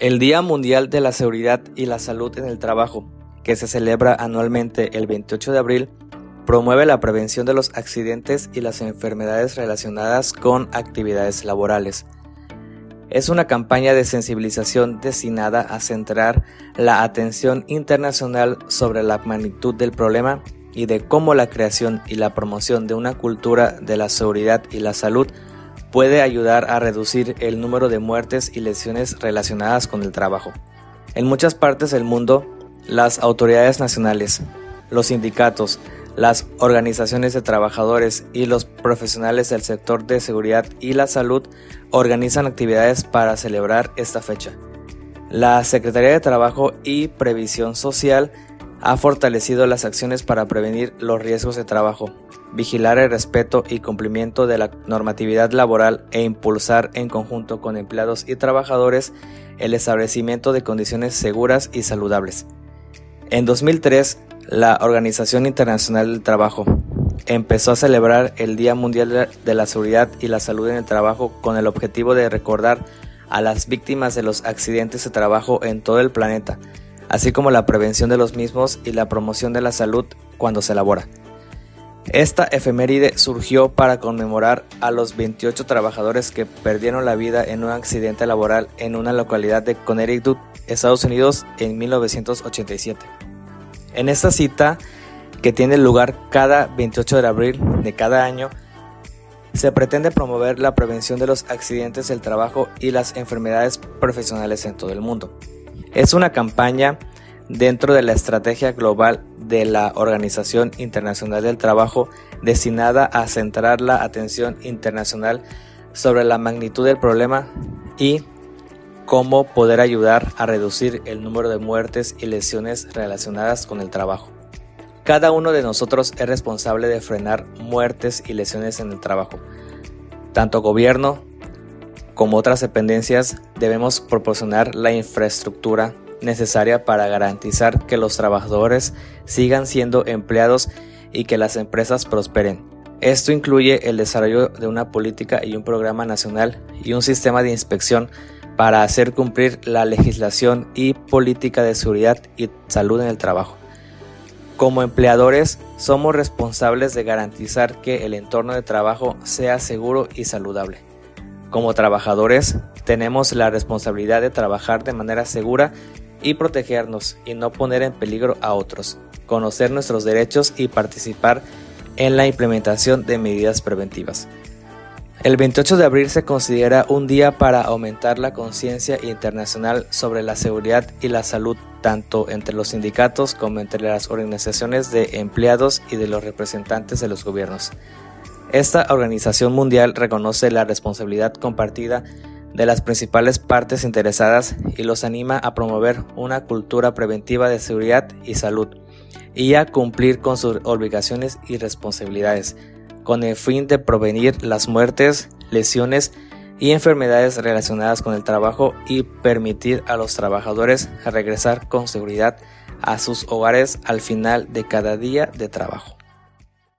El Día Mundial de la Seguridad y la Salud en el Trabajo, que se celebra anualmente el 28 de abril, promueve la prevención de los accidentes y las enfermedades relacionadas con actividades laborales. Es una campaña de sensibilización destinada a centrar la atención internacional sobre la magnitud del problema y de cómo la creación y la promoción de una cultura de la seguridad y la salud puede ayudar a reducir el número de muertes y lesiones relacionadas con el trabajo. En muchas partes del mundo, las autoridades nacionales, los sindicatos, las organizaciones de trabajadores y los profesionales del sector de seguridad y la salud organizan actividades para celebrar esta fecha. La Secretaría de Trabajo y Previsión Social ha fortalecido las acciones para prevenir los riesgos de trabajo, vigilar el respeto y cumplimiento de la normatividad laboral e impulsar en conjunto con empleados y trabajadores el establecimiento de condiciones seguras y saludables. En 2003, la Organización Internacional del Trabajo empezó a celebrar el Día Mundial de la Seguridad y la Salud en el Trabajo con el objetivo de recordar a las víctimas de los accidentes de trabajo en todo el planeta, así como la prevención de los mismos y la promoción de la salud cuando se elabora. Esta efeméride surgió para conmemorar a los 28 trabajadores que perdieron la vida en un accidente laboral en una localidad de Connecticut, Estados Unidos, en 1987. En esta cita, que tiene lugar cada 28 de abril de cada año, se pretende promover la prevención de los accidentes del trabajo y las enfermedades profesionales en todo el mundo. Es una campaña dentro de la estrategia global de la Organización Internacional del Trabajo destinada a centrar la atención internacional sobre la magnitud del problema y cómo poder ayudar a reducir el número de muertes y lesiones relacionadas con el trabajo. Cada uno de nosotros es responsable de frenar muertes y lesiones en el trabajo. Tanto gobierno como otras dependencias debemos proporcionar la infraestructura necesaria para garantizar que los trabajadores sigan siendo empleados y que las empresas prosperen. Esto incluye el desarrollo de una política y un programa nacional y un sistema de inspección para hacer cumplir la legislación y política de seguridad y salud en el trabajo. Como empleadores, somos responsables de garantizar que el entorno de trabajo sea seguro y saludable. Como trabajadores, tenemos la responsabilidad de trabajar de manera segura y protegernos y no poner en peligro a otros, conocer nuestros derechos y participar en la implementación de medidas preventivas. El 28 de abril se considera un día para aumentar la conciencia internacional sobre la seguridad y la salud tanto entre los sindicatos como entre las organizaciones de empleados y de los representantes de los gobiernos. Esta organización mundial reconoce la responsabilidad compartida de las principales partes interesadas y los anima a promover una cultura preventiva de seguridad y salud y a cumplir con sus obligaciones y responsabilidades, con el fin de prevenir las muertes, lesiones y enfermedades relacionadas con el trabajo y permitir a los trabajadores regresar con seguridad a sus hogares al final de cada día de trabajo.